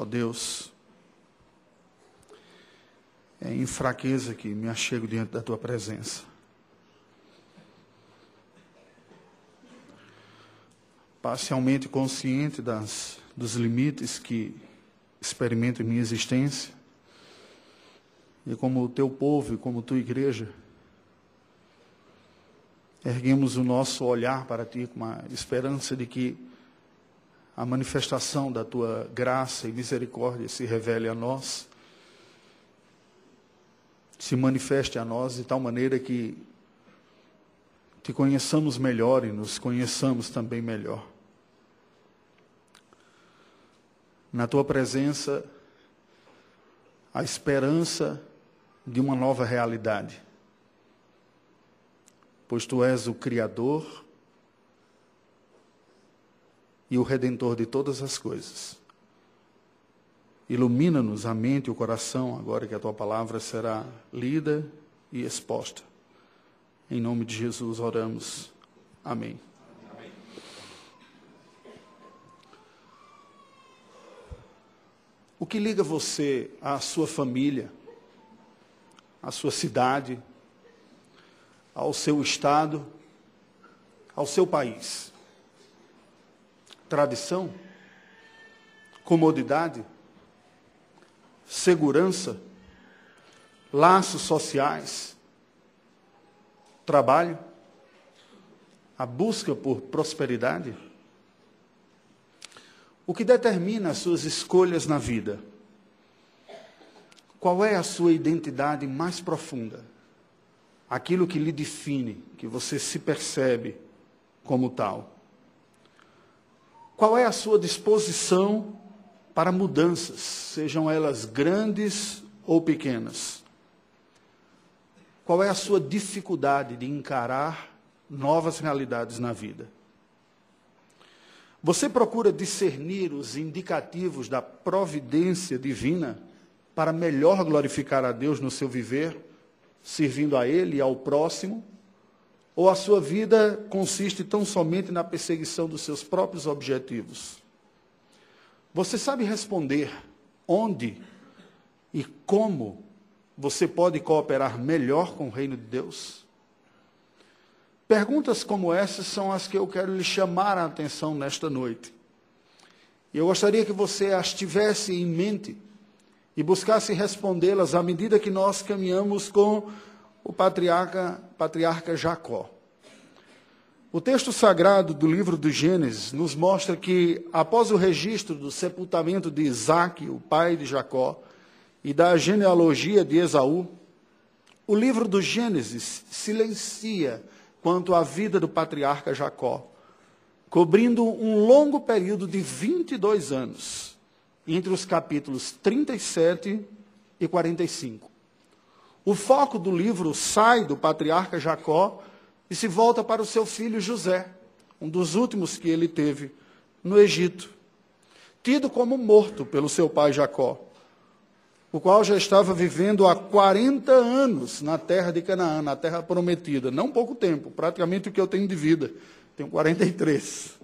Ó Deus, é em fraqueza que me achego diante da tua presença. Parcialmente consciente das, dos limites que experimento em minha existência, e como o teu povo e como tua igreja, erguemos o nosso olhar para ti com a esperança de que a manifestação da tua graça e misericórdia se revele a nós, se manifeste a nós de tal maneira que te conheçamos melhor e nos conheçamos também melhor. Na tua presença, a esperança de uma nova realidade. Pois tu és o Criador e o Redentor de todas as coisas. Ilumina-nos a mente e o coração agora que a tua palavra será lida e exposta. Em nome de Jesus oramos. Amém. O que liga você à sua família, à sua cidade, ao seu estado, ao seu país? Tradição? Comodidade? Segurança? Laços sociais? Trabalho? A busca por prosperidade? O que determina as suas escolhas na vida? Qual é a sua identidade mais profunda? Aquilo que lhe define, que você se percebe como tal. Qual é a sua disposição para mudanças, sejam elas grandes ou pequenas? Qual é a sua dificuldade de encarar novas realidades na vida? Você procura discernir os indicativos da providência divina para melhor glorificar a Deus no seu viver, servindo a Ele e ao próximo? Ou a sua vida consiste tão somente na perseguição dos seus próprios objetivos? Você sabe responder onde e como você pode cooperar melhor com o reino de Deus? Perguntas como essas são as que eu quero lhe chamar a atenção nesta noite. E eu gostaria que você as tivesse em mente e buscasse respondê-las à medida que nós caminhamos com o patriarca, patriarca Jacó. O texto sagrado do livro do Gênesis nos mostra que, após o registro do sepultamento de Isaac, o pai de Jacó, e da genealogia de Esaú, o livro do Gênesis silencia quanto à vida do patriarca Jacó, cobrindo um longo período de 22 anos, entre os capítulos 37 e 45. O foco do livro sai do patriarca Jacó e se volta para o seu filho José, um dos últimos que ele teve no Egito, tido como morto pelo seu pai Jacó, o qual já estava vivendo há 40 anos na terra de Canaã, na terra prometida. Não pouco tempo, praticamente o que eu tenho de vida. Tenho 43.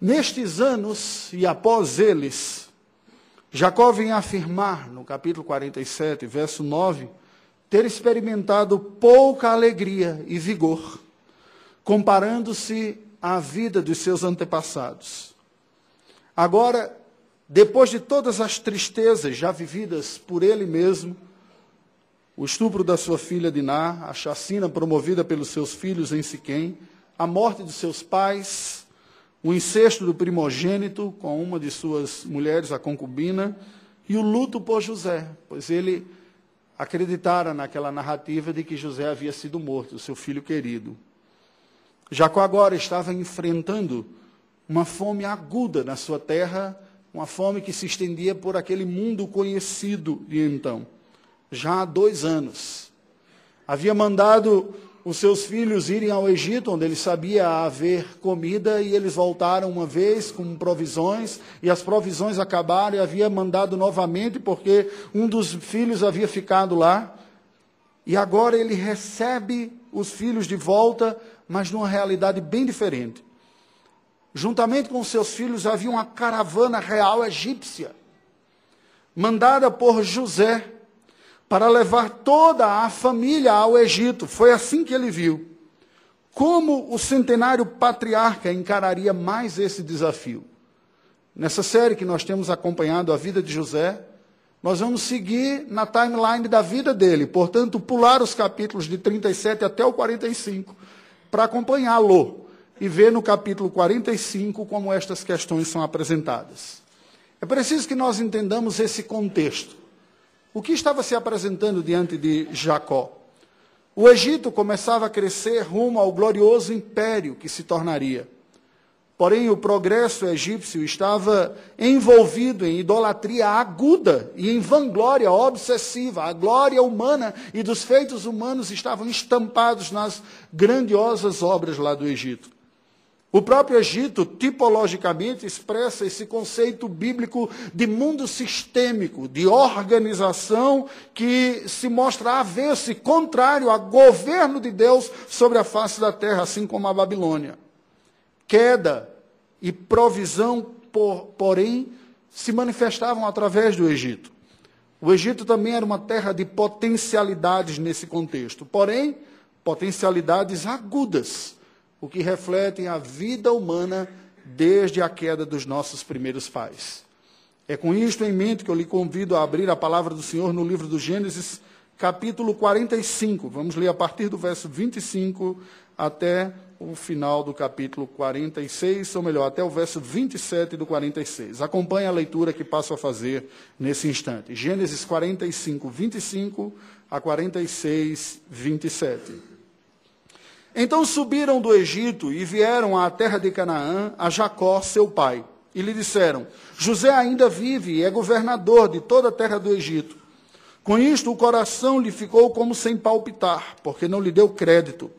Nestes anos, e após eles, Jacó vem afirmar, no capítulo 47, verso 9, ter experimentado pouca alegria e vigor, comparando-se à vida dos seus antepassados. Agora, depois de todas as tristezas já vividas por ele mesmo, o estupro da sua filha Diná, a chacina promovida pelos seus filhos em Siquém, a morte de seus pais, o incesto do primogênito com uma de suas mulheres, a concubina, e o luto por José, pois ele acreditara naquela narrativa de que José havia sido morto, seu filho querido. Jacó agora estava enfrentando uma fome aguda na sua terra, uma fome que se estendia por aquele mundo conhecido de então, já há dois anos. Havia mandado os seus filhos irem ao Egito, onde ele sabia haver comida, e eles voltaram uma vez com provisões, e as provisões acabaram, e havia mandado novamente, porque um dos filhos havia ficado lá. E agora ele recebe os filhos de volta, mas numa realidade bem diferente. juntamente com seus filhos, havia uma caravana real egípcia, mandada por José para levar toda a família ao Egito. Foi assim que ele viu. Como o centenário patriarca encararia mais esse desafio? Nessa série que nós temos acompanhado a vida de José, nós vamos seguir na timeline da vida dele, portanto, pular os capítulos de 37 até o 45, para acompanhá-lo e ver no capítulo 45 como estas questões são apresentadas. É preciso que nós entendamos esse contexto. O que estava se apresentando diante de Jacó? O Egito começava a crescer rumo ao glorioso império que se tornaria. Porém, o progresso egípcio estava envolvido em idolatria aguda e em vanglória obsessiva. A glória humana e dos feitos humanos estavam estampados nas grandiosas obras lá do Egito. O próprio Egito, tipologicamente, expressa esse conceito bíblico de mundo sistêmico, de organização que se mostra avesso e contrário ao governo de Deus sobre a face da terra, assim como a Babilônia. Queda e provisão, por, porém, se manifestavam através do Egito. O Egito também era uma terra de potencialidades nesse contexto, porém, potencialidades agudas o que refletem a vida humana desde a queda dos nossos primeiros pais. É com isto em mente que eu lhe convido a abrir a palavra do Senhor no livro do Gênesis, capítulo 45. Vamos ler a partir do verso 25 até o final do capítulo 46, ou melhor, até o verso 27 do 46. Acompanhe a leitura que passo a fazer nesse instante. Gênesis 45, 25 a 46, 27. Então subiram do Egito e vieram à terra de Canaã, a Jacó, seu pai. E lhe disseram: José ainda vive e é governador de toda a terra do Egito. Com isto, o coração lhe ficou como sem palpitar, porque não lhe deu crédito.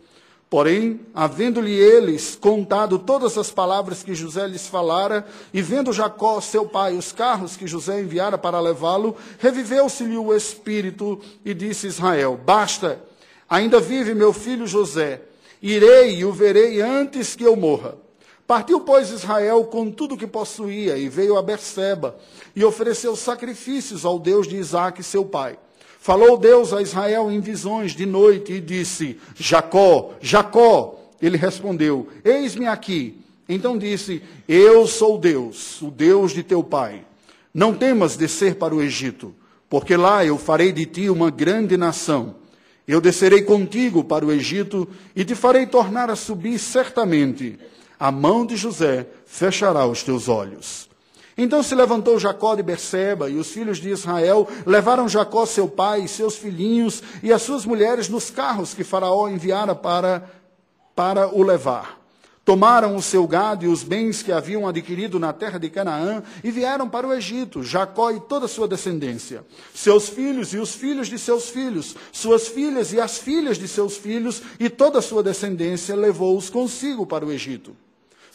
Porém, havendo-lhe eles contado todas as palavras que José lhes falara, e vendo Jacó, seu pai, os carros que José enviara para levá-lo, reviveu-se-lhe o espírito e disse Israel: Basta, ainda vive meu filho José Irei e o verei antes que eu morra. Partiu, pois, Israel com tudo o que possuía e veio a Berseba e ofereceu sacrifícios ao Deus de Isaac, seu pai. Falou Deus a Israel em visões de noite e disse: Jacó, Jacó. Ele respondeu: Eis-me aqui. Então disse: Eu sou Deus, o Deus de teu pai. Não temas descer para o Egito, porque lá eu farei de ti uma grande nação. Eu descerei contigo para o Egito e te farei tornar a subir certamente. A mão de José fechará os teus olhos. Então se levantou Jacó de Berseba, e os filhos de Israel levaram Jacó, seu pai, e seus filhinhos e as suas mulheres nos carros que Faraó enviara para, para o levar. Tomaram o seu gado e os bens que haviam adquirido na terra de Canaã e vieram para o Egito, Jacó e toda a sua descendência. Seus filhos e os filhos de seus filhos, suas filhas e as filhas de seus filhos e toda a sua descendência levou-os consigo para o Egito.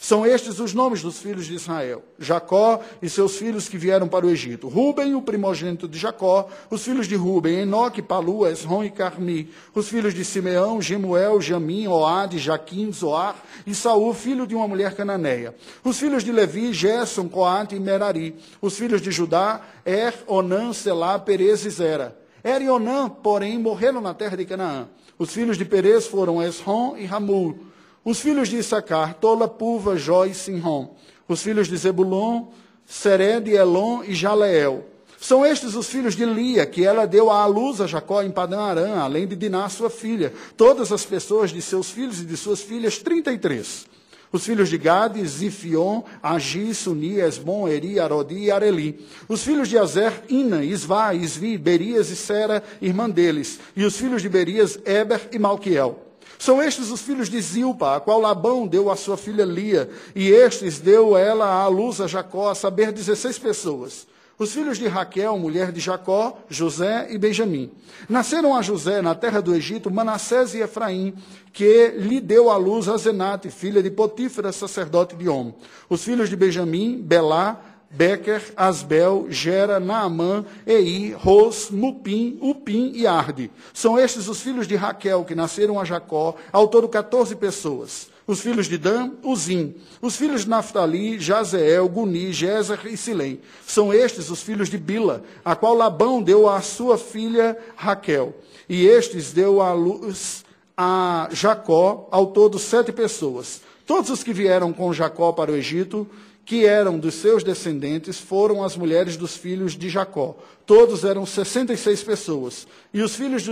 São estes os nomes dos filhos de Israel: Jacó e seus filhos que vieram para o Egito. Ruben, o primogênito de Jacó, os filhos de Ruben, Enoque, Palu, Esrom e Carmi. Os filhos de Simeão, Gemuel, Jamim, Oade, Jaquim, Zoar e Saul, filho de uma mulher cananeia. Os filhos de Levi, Gerson, Coate e Merari. Os filhos de Judá, Er, Onã, Selá, Perez e Zera. Er e Onã, porém, morreram na terra de Canaã. Os filhos de Perez foram Esrom e Ramul. Os filhos de Issacar, Tola, Puva, Jó e Sinrom. Os filhos de Zebulon, Sered, Elon e Jaleel. São estes os filhos de Lia, que ela deu à luz a Jacó em Padã Arã, além de Diná, sua filha. Todas as pessoas de seus filhos e de suas filhas, 33. Os filhos de Gade, Zifion, Agi, Suni, Esbon, Eri, Arodi e Areli. Os filhos de Azer, Ina, Isvá, Isvi, Berias e Sera, irmã deles. E os filhos de Berias, Eber e Malquiel. São estes os filhos de Zilpa, a qual Labão deu à sua filha Lia, e estes deu ela à luz a Jacó, a saber, 16 pessoas. Os filhos de Raquel, mulher de Jacó, José e Benjamim. Nasceram a José na terra do Egito Manassés e Efraim, que lhe deu à luz a Zenate, filha de Potífera, sacerdote de Om. Os filhos de Benjamim, Belá, Becker, Asbel, Gera, Naamã, Ei, Ros, Mupim, Upim e Arde. São estes os filhos de Raquel que nasceram a Jacó, ao todo 14 pessoas. Os filhos de Dan, Uzim. Os filhos de Naftali, Jazeel, Guni, Jezer e Silém. São estes os filhos de Bila, a qual Labão deu à sua filha Raquel. E estes deu à luz a Jacó, ao todo sete pessoas. Todos os que vieram com Jacó para o Egito, que eram dos seus descendentes, foram as mulheres dos filhos de Jacó. Todos eram 66 pessoas. E os filhos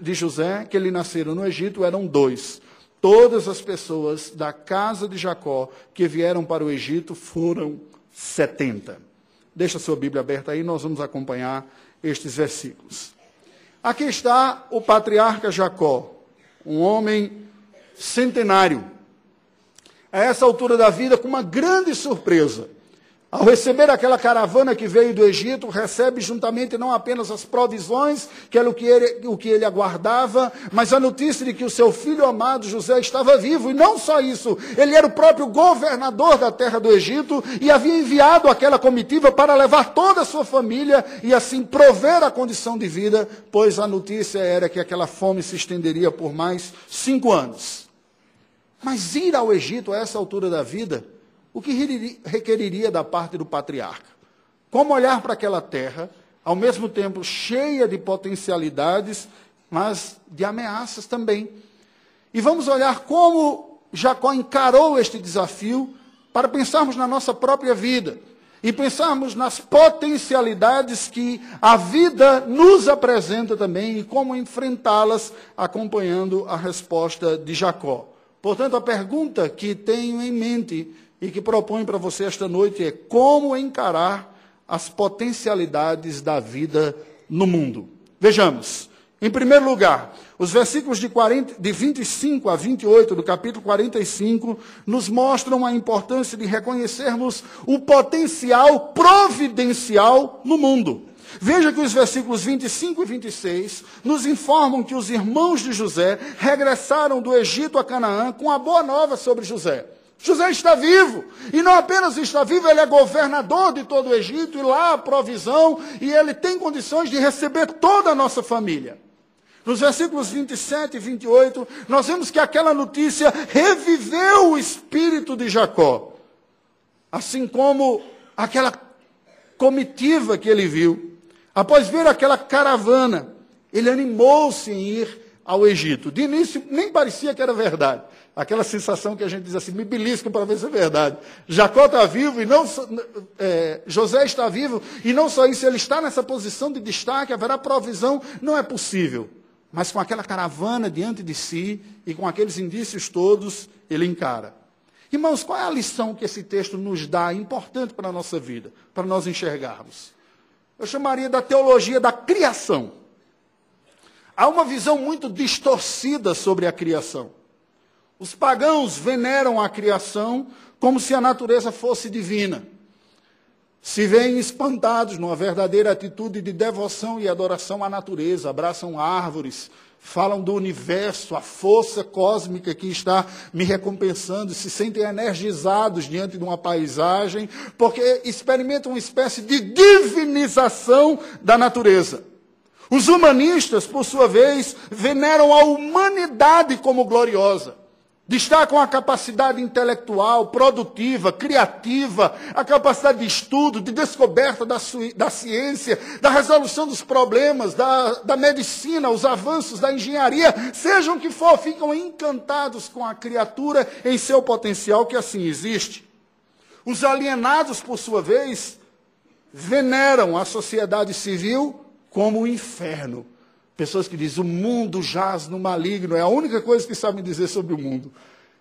de José, que lhe nasceram no Egito, eram dois. Todas as pessoas da casa de Jacó que vieram para o Egito foram 70. Deixa a sua Bíblia aberta aí, nós vamos acompanhar estes versículos. Aqui está o patriarca Jacó, um homem centenário. A essa altura da vida, com uma grande surpresa. Ao receber aquela caravana que veio do Egito, recebe juntamente não apenas as provisões, que era o que, ele, o que ele aguardava, mas a notícia de que o seu filho amado José estava vivo. E não só isso, ele era o próprio governador da terra do Egito e havia enviado aquela comitiva para levar toda a sua família e assim prover a condição de vida, pois a notícia era que aquela fome se estenderia por mais cinco anos. Mas ir ao Egito a essa altura da vida o que requeriria da parte do patriarca? Como olhar para aquela terra, ao mesmo tempo cheia de potencialidades, mas de ameaças também. E vamos olhar como Jacó encarou este desafio para pensarmos na nossa própria vida e pensarmos nas potencialidades que a vida nos apresenta também e como enfrentá-las, acompanhando a resposta de Jacó. Portanto, a pergunta que tenho em mente e que propõe para você esta noite é como encarar as potencialidades da vida no mundo. Vejamos. Em primeiro lugar, os versículos de, 40, de 25 a 28 do capítulo 45 nos mostram a importância de reconhecermos o potencial providencial no mundo. Veja que os versículos 25 e 26 nos informam que os irmãos de José regressaram do Egito a Canaã com a boa nova sobre José. José está vivo. E não apenas está vivo, ele é governador de todo o Egito, e lá a provisão, e ele tem condições de receber toda a nossa família. Nos versículos 27 e 28, nós vemos que aquela notícia reviveu o espírito de Jacó. Assim como aquela comitiva que ele viu. Após ver aquela caravana, ele animou-se em ir ao Egito. De início, nem parecia que era verdade. Aquela sensação que a gente diz assim, me belisca para ver se é verdade. Jacó está vivo e não é, José está vivo, e não só isso, ele está nessa posição de destaque, haverá provisão, não é possível. Mas com aquela caravana diante de si e com aqueles indícios todos, ele encara. Irmãos, qual é a lição que esse texto nos dá importante para a nossa vida, para nós enxergarmos? Eu chamaria da teologia da criação. Há uma visão muito distorcida sobre a criação. Os pagãos veneram a criação como se a natureza fosse divina. Se veem espantados numa verdadeira atitude de devoção e adoração à natureza, abraçam árvores, falam do universo, a força cósmica que está me recompensando, se sentem energizados diante de uma paisagem, porque experimentam uma espécie de divinização da natureza. Os humanistas, por sua vez, veneram a humanidade como gloriosa. Destacam a capacidade intelectual, produtiva, criativa, a capacidade de estudo, de descoberta da, da ciência, da resolução dos problemas, da, da medicina, os avanços da engenharia, sejam o que for, ficam encantados com a criatura em seu potencial que assim existe. Os alienados, por sua vez, veneram a sociedade civil como o inferno Pessoas que dizem, o mundo jaz no maligno, é a única coisa que sabem dizer sobre o mundo.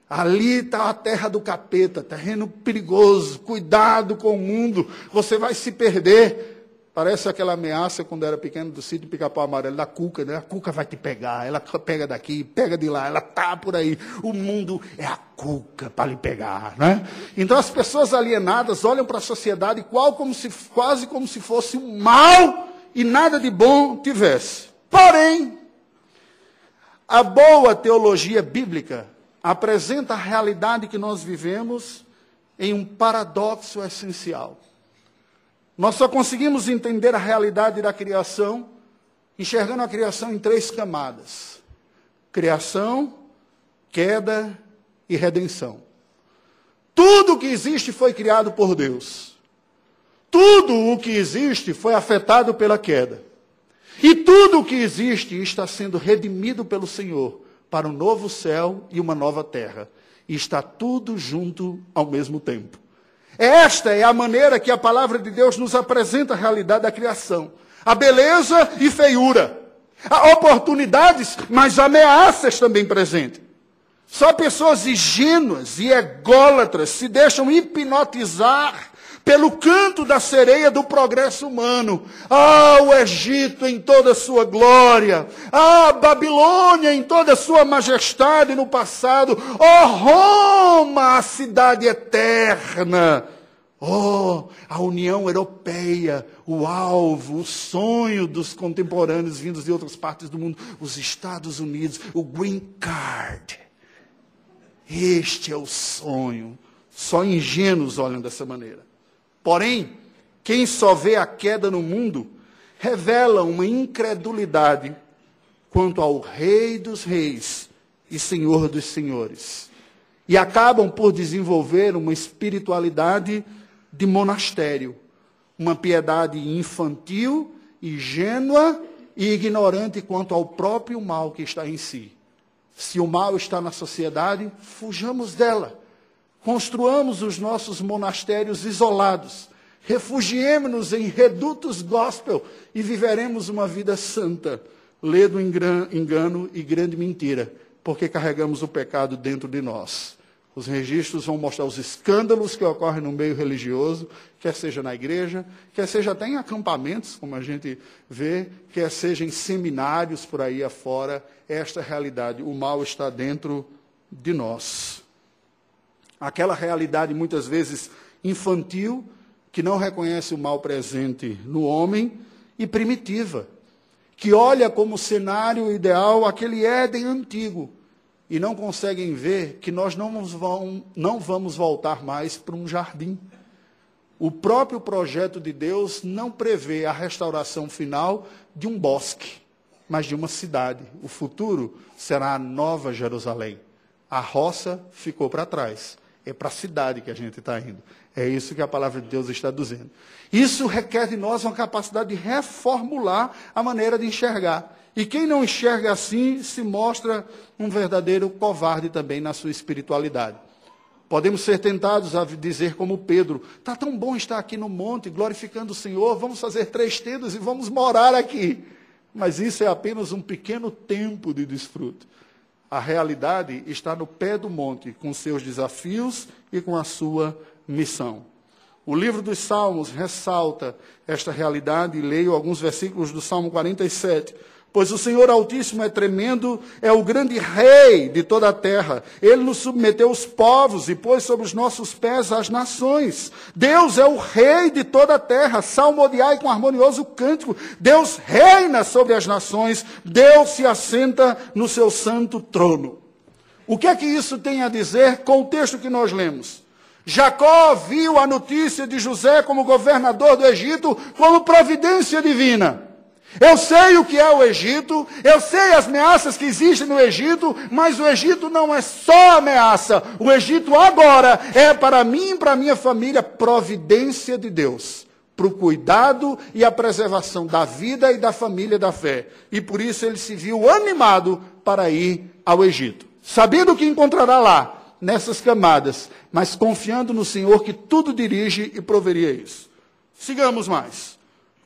Ali está a terra do capeta, terreno perigoso, cuidado com o mundo, você vai se perder. Parece aquela ameaça quando era pequeno do sítio Pica-Pau Amarelo, da cuca, né? A cuca vai te pegar, ela pega daqui, pega de lá, ela tá por aí. O mundo é a cuca para lhe pegar, né? Então as pessoas alienadas olham para a sociedade qual como se, quase como se fosse um mal e nada de bom tivesse. Porém, a boa teologia bíblica apresenta a realidade que nós vivemos em um paradoxo essencial. Nós só conseguimos entender a realidade da criação enxergando a criação em três camadas: criação, queda e redenção. Tudo que existe foi criado por Deus. Tudo o que existe foi afetado pela queda. E tudo o que existe está sendo redimido pelo Senhor para um novo céu e uma nova terra. E está tudo junto ao mesmo tempo. Esta é a maneira que a palavra de Deus nos apresenta a realidade da criação. A beleza e feiura. Há oportunidades, mas ameaças também presentes. Só pessoas ingênuas e ególatras se deixam hipnotizar pelo canto da sereia do progresso humano. Ah, o Egito em toda a sua glória. Ah, Babilônia em toda a sua majestade no passado. Oh, Roma, a cidade eterna. Oh, a União Europeia, o alvo, o sonho dos contemporâneos vindos de outras partes do mundo, os Estados Unidos, o Green Card. Este é o sonho. Só ingênuos olham dessa maneira. Porém, quem só vê a queda no mundo revela uma incredulidade quanto ao Rei dos Reis e Senhor dos Senhores. E acabam por desenvolver uma espiritualidade de monastério, uma piedade infantil, ingênua e ignorante quanto ao próprio mal que está em si. Se o mal está na sociedade, fujamos dela. Construamos os nossos monastérios isolados. Refugiemos-nos em redutos gospel e viveremos uma vida santa, ledo engano e grande mentira, porque carregamos o pecado dentro de nós. Os registros vão mostrar os escândalos que ocorrem no meio religioso, quer seja na igreja, quer seja até em acampamentos, como a gente vê, quer seja em seminários por aí afora. Esta realidade, o mal está dentro de nós aquela realidade muitas vezes infantil, que não reconhece o mal presente no homem, e primitiva, que olha como cenário ideal aquele Éden antigo, e não conseguem ver que nós não vamos, não vamos voltar mais para um jardim. O próprio projeto de Deus não prevê a restauração final de um bosque, mas de uma cidade. O futuro será a nova Jerusalém. A roça ficou para trás é para a cidade que a gente está indo. É isso que a palavra de Deus está dizendo. Isso requer de nós uma capacidade de reformular a maneira de enxergar. E quem não enxerga assim se mostra um verdadeiro covarde também na sua espiritualidade. Podemos ser tentados a dizer como Pedro: está tão bom estar aqui no monte, glorificando o Senhor, vamos fazer três tendas e vamos morar aqui. Mas isso é apenas um pequeno tempo de desfruto. A realidade está no pé do monte, com seus desafios e com a sua missão. O livro dos Salmos ressalta esta realidade, e leio alguns versículos do Salmo 47. Pois o Senhor Altíssimo é tremendo, é o grande rei de toda a terra. Ele nos submeteu os povos e pôs sobre os nossos pés as nações. Deus é o rei de toda a terra. Salmodiai com harmonioso cântico. Deus reina sobre as nações. Deus se assenta no seu santo trono. O que é que isso tem a dizer com o texto que nós lemos? Jacó viu a notícia de José como governador do Egito como providência divina. Eu sei o que é o Egito, eu sei as ameaças que existem no Egito, mas o Egito não é só ameaça. O Egito agora é para mim e para minha família providência de Deus, para o cuidado e a preservação da vida e da família da fé. E por isso ele se viu animado para ir ao Egito, sabendo o que encontrará lá, nessas camadas, mas confiando no Senhor que tudo dirige e proveria isso. Sigamos mais.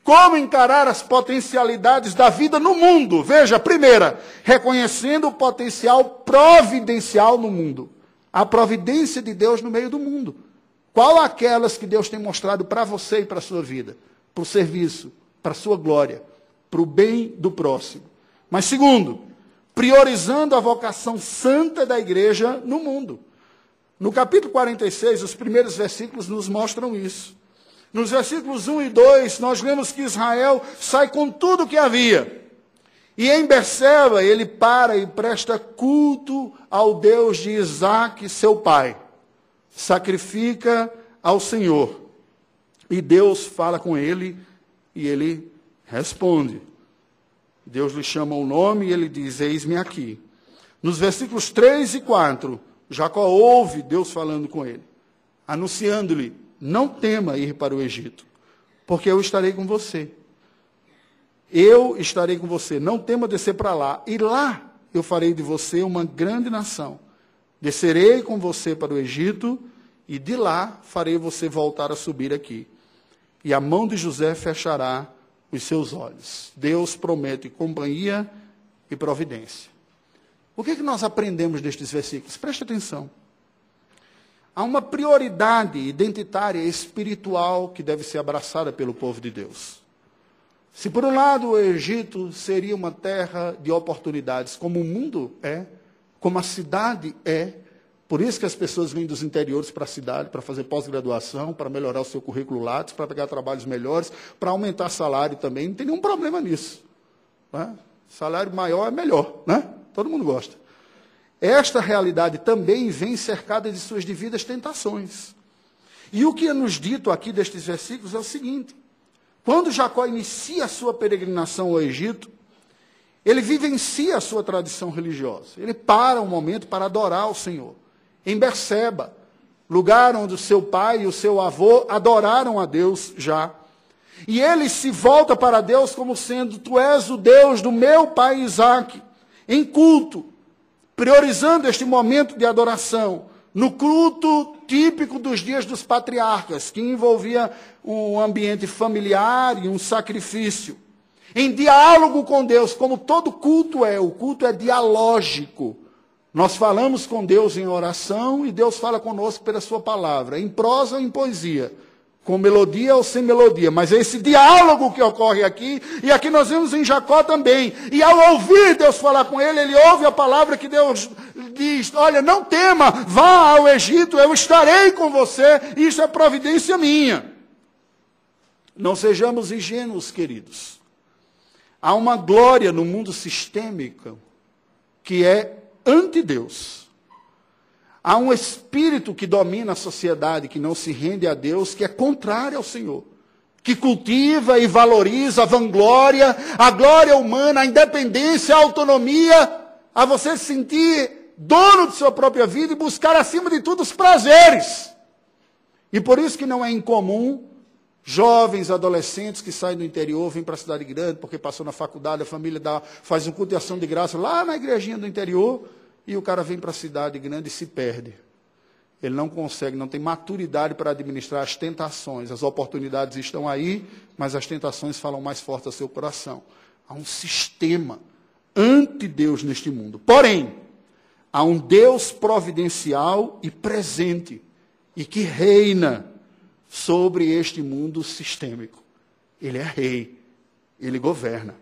Como encarar as potencialidades da vida no mundo? Veja, primeira, reconhecendo o potencial providencial no mundo. A providência de Deus no meio do mundo. Qual aquelas que Deus tem mostrado para você e para a sua vida? Para o serviço, para a sua glória, para o bem do próximo. Mas segundo, priorizando a vocação santa da igreja no mundo. No capítulo 46, os primeiros versículos nos mostram isso. Nos versículos 1 e 2, nós lemos que Israel sai com tudo o que havia. E em Berseba, ele para e presta culto ao Deus de Isaac, seu pai. Sacrifica ao Senhor. E Deus fala com ele e ele responde. Deus lhe chama o nome e ele diz: Eis-me aqui. Nos versículos 3 e 4, Jacó ouve Deus falando com ele, anunciando-lhe: Não tema ir para o Egito, porque eu estarei com você. Eu estarei com você, não tema descer para lá, e lá eu farei de você uma grande nação. Descerei com você para o Egito, e de lá farei você voltar a subir aqui. E a mão de José fechará os seus olhos. Deus promete companhia e providência. O que, é que nós aprendemos destes versículos? Preste atenção. Há uma prioridade identitária espiritual que deve ser abraçada pelo povo de Deus. Se por um lado o Egito seria uma terra de oportunidades, como o mundo é, como a cidade é, por isso que as pessoas vêm dos interiores para a cidade, para fazer pós-graduação, para melhorar o seu currículo Lattes, para pegar trabalhos melhores, para aumentar salário também. Não tem nenhum problema nisso. Né? Salário maior é melhor, né? Todo mundo gosta. Esta realidade também vem cercada de suas devidas tentações. E o que é nos dito aqui destes versículos é o seguinte: quando Jacó inicia a sua peregrinação ao Egito, ele vivencia a sua tradição religiosa. Ele para um momento para adorar o Senhor em Berseba, lugar onde o seu pai e o seu avô adoraram a Deus já. E ele se volta para Deus como sendo: Tu és o Deus do meu pai Isaac, em culto, priorizando este momento de adoração, no culto típico dos dias dos patriarcas, que envolvia um ambiente familiar e um sacrifício. Em diálogo com Deus, como todo culto é, o culto é dialógico. Nós falamos com Deus em oração e Deus fala conosco pela Sua palavra, em prosa ou em poesia, com melodia ou sem melodia. Mas é esse diálogo que ocorre aqui, e aqui nós vemos em Jacó também. E ao ouvir Deus falar com ele, ele ouve a palavra que Deus diz: Olha, não tema, vá ao Egito, eu estarei com você, isso é providência minha. Não sejamos ingênuos, queridos. Há uma glória no mundo sistêmico que é anti-Deus. Há um espírito que domina a sociedade, que não se rende a Deus, que é contrário ao Senhor. Que cultiva e valoriza a vanglória, a glória humana, a independência, a autonomia, a você se sentir dono de sua própria vida e buscar acima de tudo os prazeres. E por isso que não é incomum Jovens, adolescentes que saem do interior, vêm para a cidade grande, porque passou na faculdade, a família dá, faz um culto de ação de graça lá na igrejinha do interior, e o cara vem para a cidade grande e se perde. Ele não consegue, não tem maturidade para administrar as tentações. As oportunidades estão aí, mas as tentações falam mais forte ao seu coração. Há um sistema anti-Deus neste mundo. Porém, há um Deus providencial e presente, e que reina sobre este mundo sistêmico. Ele é rei, ele governa.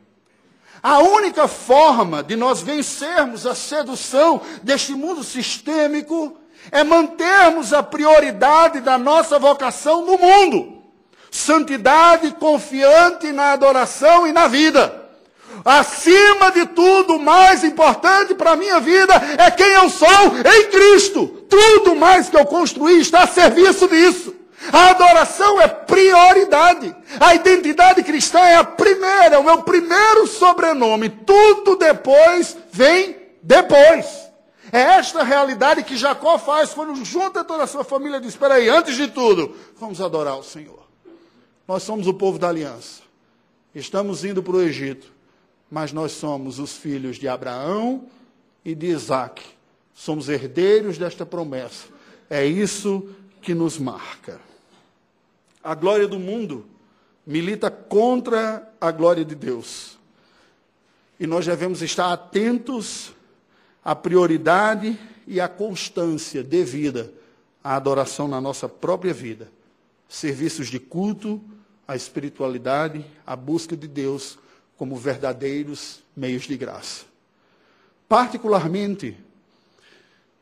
A única forma de nós vencermos a sedução deste mundo sistêmico é mantermos a prioridade da nossa vocação no mundo. Santidade confiante na adoração e na vida. Acima de tudo, o mais importante para a minha vida é quem eu sou em Cristo. Tudo mais que eu construí está a serviço disso. A adoração é prioridade. A identidade cristã é a primeira, é o meu primeiro sobrenome. Tudo depois vem depois. É esta realidade que Jacó faz quando junta toda a sua família e diz: Espera aí, antes de tudo, vamos adorar o Senhor. Nós somos o povo da aliança. Estamos indo para o Egito, mas nós somos os filhos de Abraão e de Isaac. Somos herdeiros desta promessa. É isso que nos marca. A glória do mundo milita contra a glória de Deus. E nós devemos estar atentos à prioridade e à constância devida à adoração na nossa própria vida. Serviços de culto, a espiritualidade, a busca de Deus como verdadeiros meios de graça. Particularmente,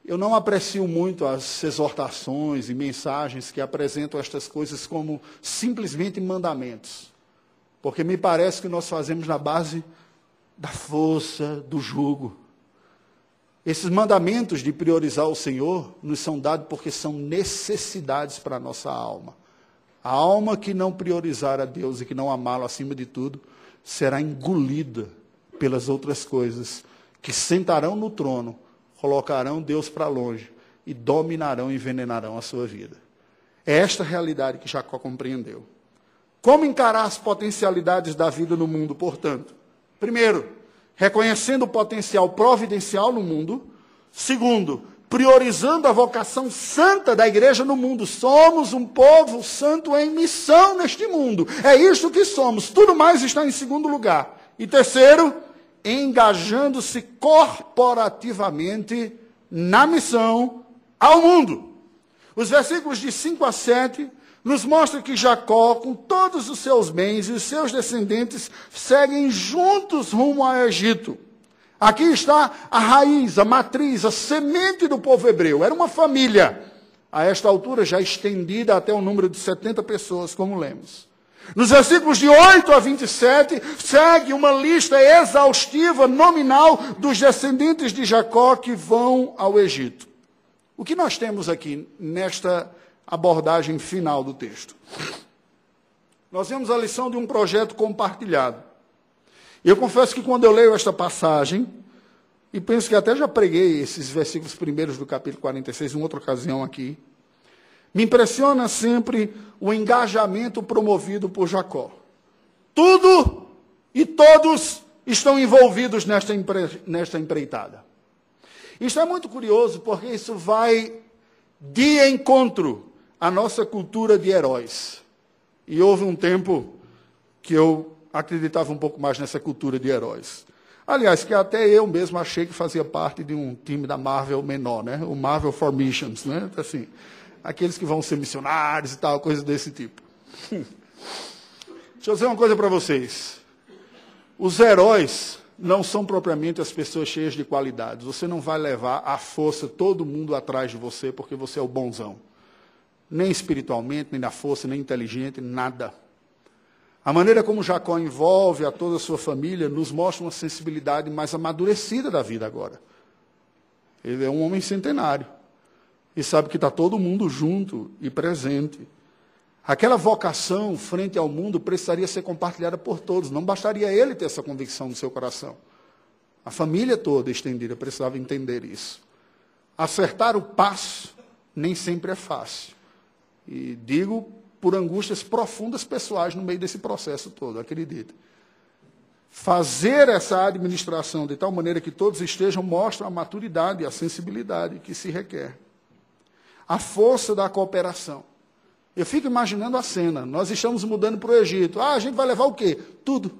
eu não aprecio muito as exortações e mensagens que apresentam estas coisas como simplesmente mandamentos. Porque me parece que nós fazemos na base da força, do jugo. Esses mandamentos de priorizar o Senhor nos são dados porque são necessidades para a nossa alma. A alma que não priorizar a Deus e que não amá-lo acima de tudo, será engolida pelas outras coisas que sentarão no trono colocarão Deus para longe e dominarão e envenenarão a sua vida. É esta realidade que Jacó compreendeu. Como encarar as potencialidades da vida no mundo, portanto? Primeiro, reconhecendo o potencial providencial no mundo. Segundo, priorizando a vocação santa da igreja no mundo. Somos um povo santo em missão neste mundo. É isso que somos. Tudo mais está em segundo lugar. E terceiro, engajando-se corporativamente na missão ao mundo. Os versículos de 5 a 7 nos mostram que Jacó, com todos os seus bens e os seus descendentes, seguem juntos rumo ao Egito. Aqui está a raiz, a matriz, a semente do povo hebreu. Era uma família, a esta altura já estendida até o número de 70 pessoas, como lemos. Nos versículos de 8 a 27, segue uma lista exaustiva, nominal, dos descendentes de Jacó que vão ao Egito. O que nós temos aqui nesta abordagem final do texto? Nós vemos a lição de um projeto compartilhado. Eu confesso que quando eu leio esta passagem, e penso que até já preguei esses versículos primeiros do capítulo 46 em outra ocasião aqui, me impressiona sempre o engajamento promovido por Jacó. Tudo e todos estão envolvidos nesta, empre... nesta empreitada. Isso é muito curioso, porque isso vai de encontro à nossa cultura de heróis. E houve um tempo que eu acreditava um pouco mais nessa cultura de heróis. Aliás, que até eu mesmo achei que fazia parte de um time da Marvel menor, né? O Marvel for Missions, né? Assim, aqueles que vão ser missionários e tal, coisas desse tipo. Deixa eu dizer uma coisa para vocês. Os heróis não são propriamente as pessoas cheias de qualidades. Você não vai levar à força todo mundo atrás de você porque você é o bonzão. Nem espiritualmente, nem na força, nem inteligente, nada. A maneira como Jacó envolve a toda a sua família nos mostra uma sensibilidade mais amadurecida da vida agora. Ele é um homem centenário e sabe que está todo mundo junto e presente. Aquela vocação frente ao mundo precisaria ser compartilhada por todos, não bastaria ele ter essa convicção no seu coração. A família toda estendida precisava entender isso. Acertar o passo nem sempre é fácil. E digo por angústias profundas pessoais no meio desse processo todo, acredita. Fazer essa administração de tal maneira que todos estejam mostra a maturidade e a sensibilidade que se requer a força da cooperação. Eu fico imaginando a cena. Nós estamos mudando para o Egito. Ah, a gente vai levar o quê? Tudo.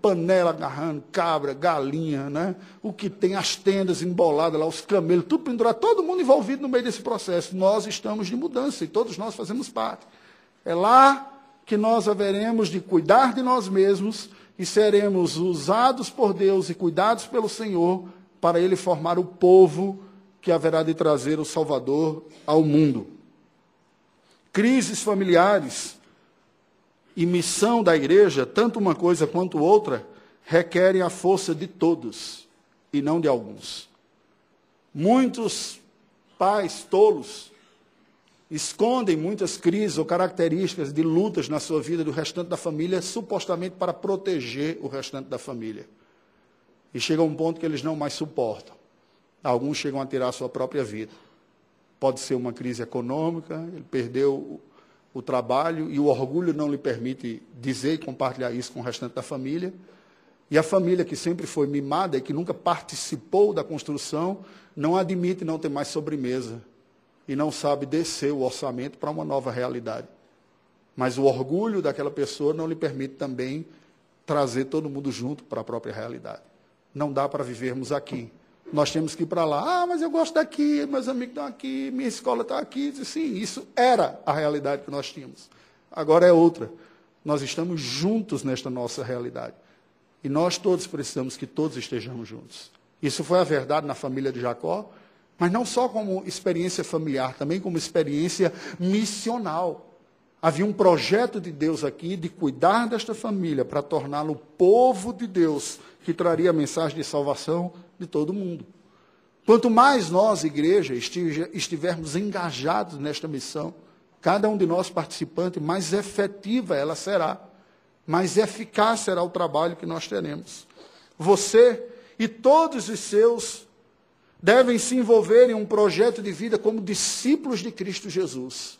Panela agarrando, cabra, galinha, né? O que tem, as tendas emboladas lá, os camelos, tudo pendurado, todo mundo envolvido no meio desse processo. Nós estamos de mudança e todos nós fazemos parte. É lá que nós haveremos de cuidar de nós mesmos e seremos usados por Deus e cuidados pelo Senhor para Ele formar o povo que haverá de trazer o Salvador ao mundo. Crises familiares e missão da igreja, tanto uma coisa quanto outra, requerem a força de todos e não de alguns. Muitos pais tolos escondem muitas crises ou características de lutas na sua vida do restante da família, supostamente para proteger o restante da família. E chega um ponto que eles não mais suportam. Alguns chegam a tirar a sua própria vida. Pode ser uma crise econômica, ele perdeu o, trabalho e o orgulho não lhe permite dizer e compartilhar isso com o restante da família. E a família que sempre foi mimada e que nunca participou da construção, não admite não ter mais sobremesa e não sabe descer o orçamento para uma nova realidade. Mas o orgulho daquela pessoa não lhe permite também trazer todo mundo junto para a própria realidade. Não dá para vivermos aqui nós temos que ir para lá. Ah, mas eu gosto daqui, meus amigos estão aqui, minha escola está aqui. Sim, isso era a realidade que nós tínhamos. Agora é outra. Nós estamos juntos nesta nossa realidade. E nós todos precisamos que todos estejamos juntos. Isso foi a verdade na família de Jacó, mas não só como experiência familiar, também como experiência missional. Havia um projeto de Deus aqui de cuidar desta família para torná-lo povo de Deus, que traria a mensagem de salvação de todo mundo. Quanto mais nós, igreja, estivermos engajados nesta missão, cada um de nós participante, mais efetiva ela será, mais eficaz será o trabalho que nós teremos. Você e todos os seus devem se envolver em um projeto de vida como discípulos de Cristo Jesus.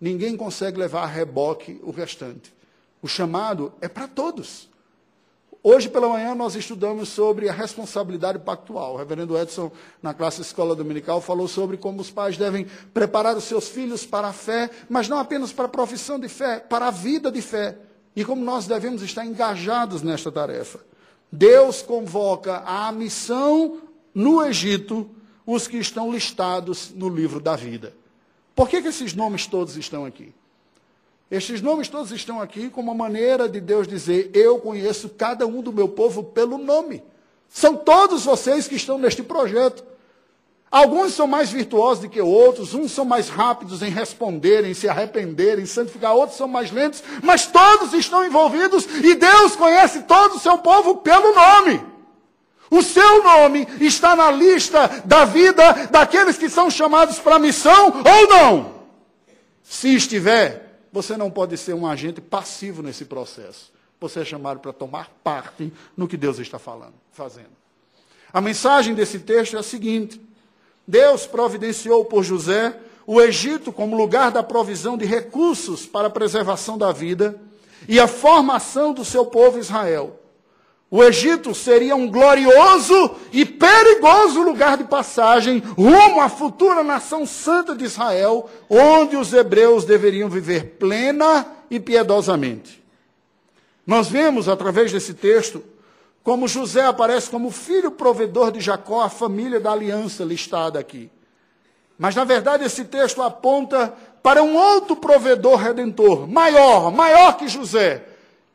Ninguém consegue levar a reboque o restante. O chamado é para todos. Hoje pela manhã nós estudamos sobre a responsabilidade pactual. O reverendo Edson, na classe Escola Dominical, falou sobre como os pais devem preparar os seus filhos para a fé, mas não apenas para a profissão de fé, para a vida de fé. E como nós devemos estar engajados nesta tarefa. Deus convoca à missão no Egito os que estão listados no livro da vida. Por que, que esses nomes todos estão aqui? Estes nomes todos estão aqui como uma maneira de Deus dizer: Eu conheço cada um do meu povo pelo nome. São todos vocês que estão neste projeto. Alguns são mais virtuosos do que outros, uns são mais rápidos em responderem, se arrependerem, santificar, outros são mais lentos, mas todos estão envolvidos e Deus conhece todo o seu povo pelo nome. O seu nome está na lista da vida daqueles que são chamados para a missão ou não? Se estiver, você não pode ser um agente passivo nesse processo. Você é chamado para tomar parte no que Deus está falando, fazendo. A mensagem desse texto é a seguinte: Deus providenciou por José o Egito como lugar da provisão de recursos para a preservação da vida e a formação do seu povo Israel. O Egito seria um glorioso e perigoso lugar de passagem rumo à futura nação santa de Israel, onde os hebreus deveriam viver plena e piedosamente. Nós vemos, através desse texto, como José aparece como filho provedor de Jacó, a família da aliança listada aqui. Mas, na verdade, esse texto aponta para um outro provedor redentor, maior, maior que José,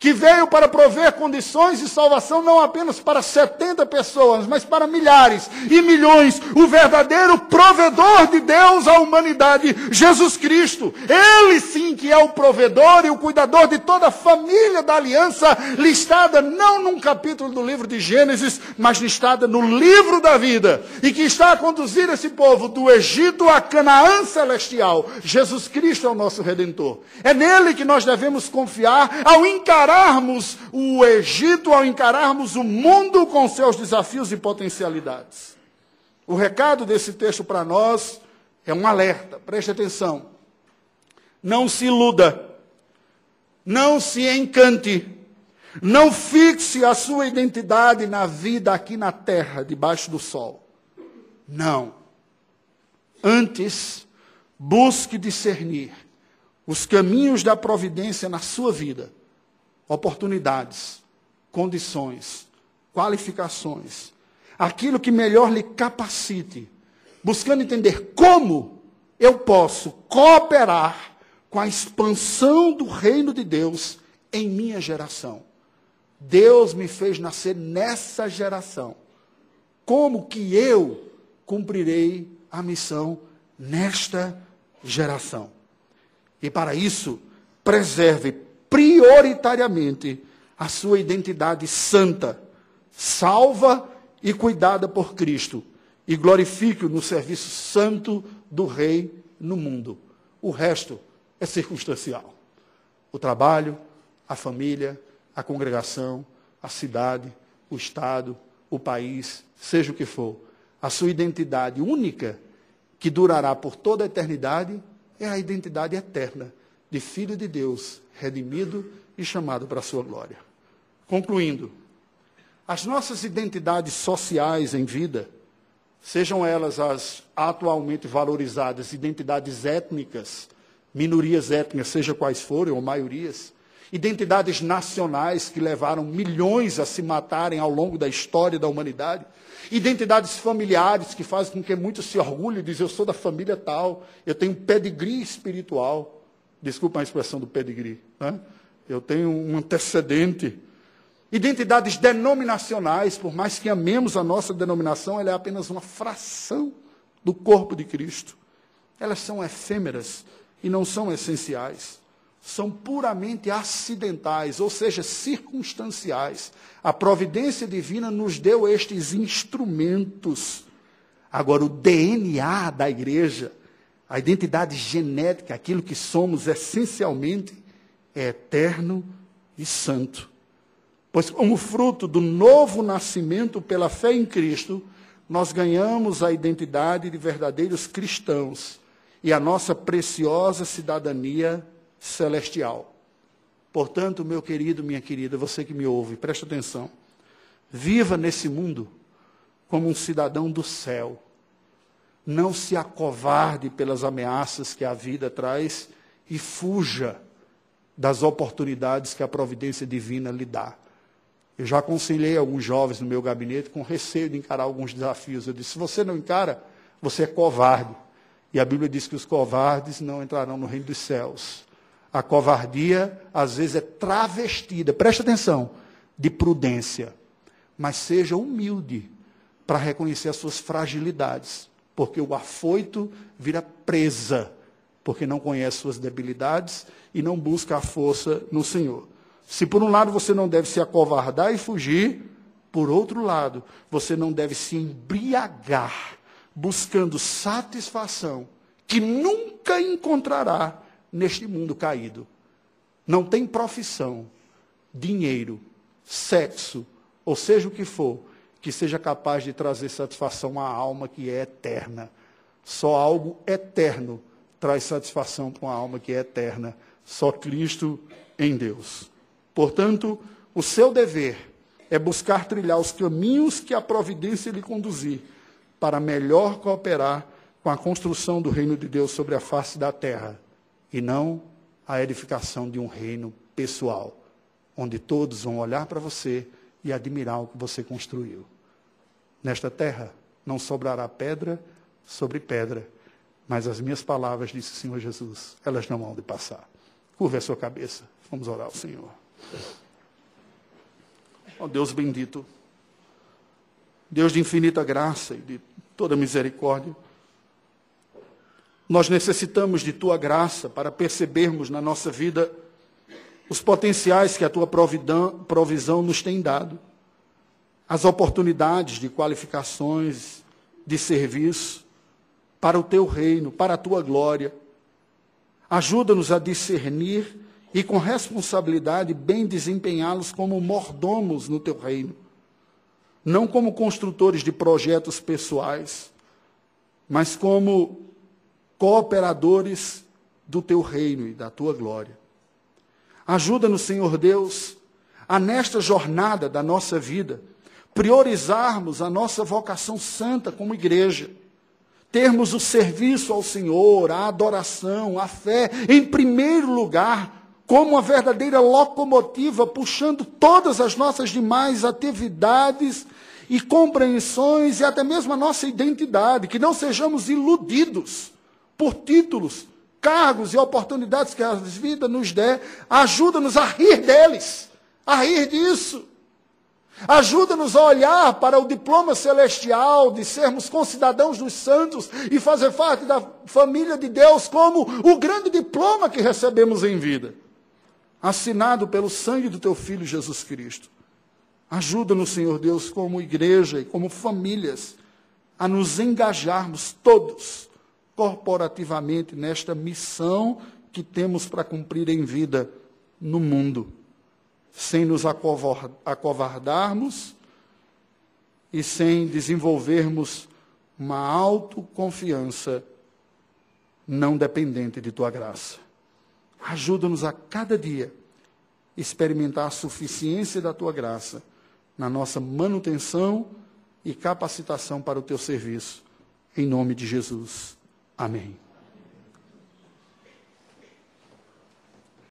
que veio para prover condições de salvação não apenas para 70 pessoas, mas para milhares e milhões. O verdadeiro provedor de Deus à humanidade, Jesus Cristo. Ele sim que é o provedor e o cuidador de toda a família da aliança, listada não num capítulo do livro de Gênesis, mas listada no livro da vida. E que está a conduzir esse povo do Egito a Canaã celestial. Jesus Cristo é o nosso redentor. É nele que nós devemos confiar ao encarar encararmos o Egito, ao encararmos o mundo com seus desafios e potencialidades. O recado desse texto para nós é um alerta, preste atenção. Não se iluda, não se encante, não fixe a sua identidade na vida aqui na terra, debaixo do sol. Não. Antes, busque discernir os caminhos da providência na sua vida oportunidades, condições, qualificações, aquilo que melhor lhe capacite, buscando entender como eu posso cooperar com a expansão do reino de Deus em minha geração. Deus me fez nascer nessa geração. Como que eu cumprirei a missão nesta geração? E para isso, preserve prioritariamente a sua identidade santa, salva e cuidada por Cristo, e glorifique-o no serviço santo do Rei no mundo. O resto é circunstancial. O trabalho, a família, a congregação, a cidade, o Estado, o país, seja o que for. A sua identidade única, que durará por toda a eternidade, é a identidade eterna de Filho de Deus, redimido e chamado para a sua glória. Concluindo, as nossas identidades sociais em vida, sejam elas as atualmente valorizadas identidades étnicas, minorias étnicas, seja quais forem, ou maiorias, identidades nacionais que levaram milhões a se matarem ao longo da história da humanidade, identidades familiares que fazem com que muitos se orgulhem e dizem, eu sou da família tal, eu tenho pedigree espiritual. Desculpa a expressão do pedigree. Né? Eu tenho um antecedente. Identidades denominacionais, por mais que amemos a nossa denominação, ela é apenas uma fração do corpo de Cristo. Elas são efêmeras e não são essenciais. São puramente acidentais, ou seja, circunstanciais. A providência divina nos deu estes instrumentos. Agora, o DNA da igreja a identidade genética, aquilo que somos essencialmente, é eterno e santo. Pois, como fruto do novo nascimento pela fé em Cristo, nós ganhamos a identidade de verdadeiros cristãos e a nossa preciosa cidadania celestial. Portanto, meu querido, minha querida, você que me ouve, preste atenção. Viva nesse mundo como um cidadão do céu. Não se acovarde pelas ameaças que a vida traz e fuja das oportunidades que a providência divina lhe dá. Eu já aconselhei alguns jovens no meu gabinete com receio de encarar alguns desafios. Eu disse: se você não encara, você é covarde. E a Bíblia diz que os covardes não entrarão no reino dos céus. A covardia, às vezes, é travestida, preste atenção, de prudência. Mas seja humilde para reconhecer as suas fragilidades. Porque o afoito vira presa, porque não conhece suas debilidades e não busca a força no Senhor. Se por um lado você não deve se acovardar e fugir, por outro lado, você não deve se embriagar buscando satisfação que nunca encontrará neste mundo caído. Não tem profissão, dinheiro, sexo, ou seja o que for, que seja capaz de trazer satisfação à alma que é eterna. Só algo eterno traz satisfação para uma alma que é eterna. Só Cristo em Deus. Portanto, o seu dever é buscar trilhar os caminhos que a providência lhe conduzir para melhor cooperar com a construção do reino de Deus sobre a face da terra e não a edificação de um reino pessoal, onde todos vão olhar para você e admirar o que você construiu. Nesta terra não sobrará pedra sobre pedra, mas as minhas palavras, disse o Senhor Jesus, elas não vão de passar. Curva a sua cabeça, vamos orar ao Senhor. Ó oh, Deus bendito, Deus de infinita graça e de toda misericórdia, nós necessitamos de tua graça para percebermos na nossa vida os potenciais que a tua provisão nos tem dado, as oportunidades de qualificações, de serviço para o teu reino, para a tua glória. Ajuda-nos a discernir e com responsabilidade bem desempenhá-los como mordomos no teu reino. Não como construtores de projetos pessoais, mas como cooperadores do teu reino e da tua glória. Ajuda-nos, Senhor Deus, a nesta jornada da nossa vida, priorizarmos a nossa vocação santa como igreja, termos o serviço ao Senhor, a adoração, a fé, em primeiro lugar, como uma verdadeira locomotiva, puxando todas as nossas demais atividades e compreensões e até mesmo a nossa identidade, que não sejamos iludidos por títulos, cargos e oportunidades que a vida nos der, ajuda-nos a rir deles, a rir disso. Ajuda-nos a olhar para o diploma celestial de sermos concidadãos dos santos e fazer parte da família de Deus como o grande diploma que recebemos em vida assinado pelo sangue do teu filho Jesus Cristo. Ajuda-nos, Senhor Deus, como igreja e como famílias, a nos engajarmos todos corporativamente nesta missão que temos para cumprir em vida no mundo, sem nos acovardarmos e sem desenvolvermos uma autoconfiança não dependente de tua graça. Ajuda-nos a cada dia experimentar a suficiência da tua graça na nossa manutenção e capacitação para o teu serviço. Em nome de Jesus. Amém.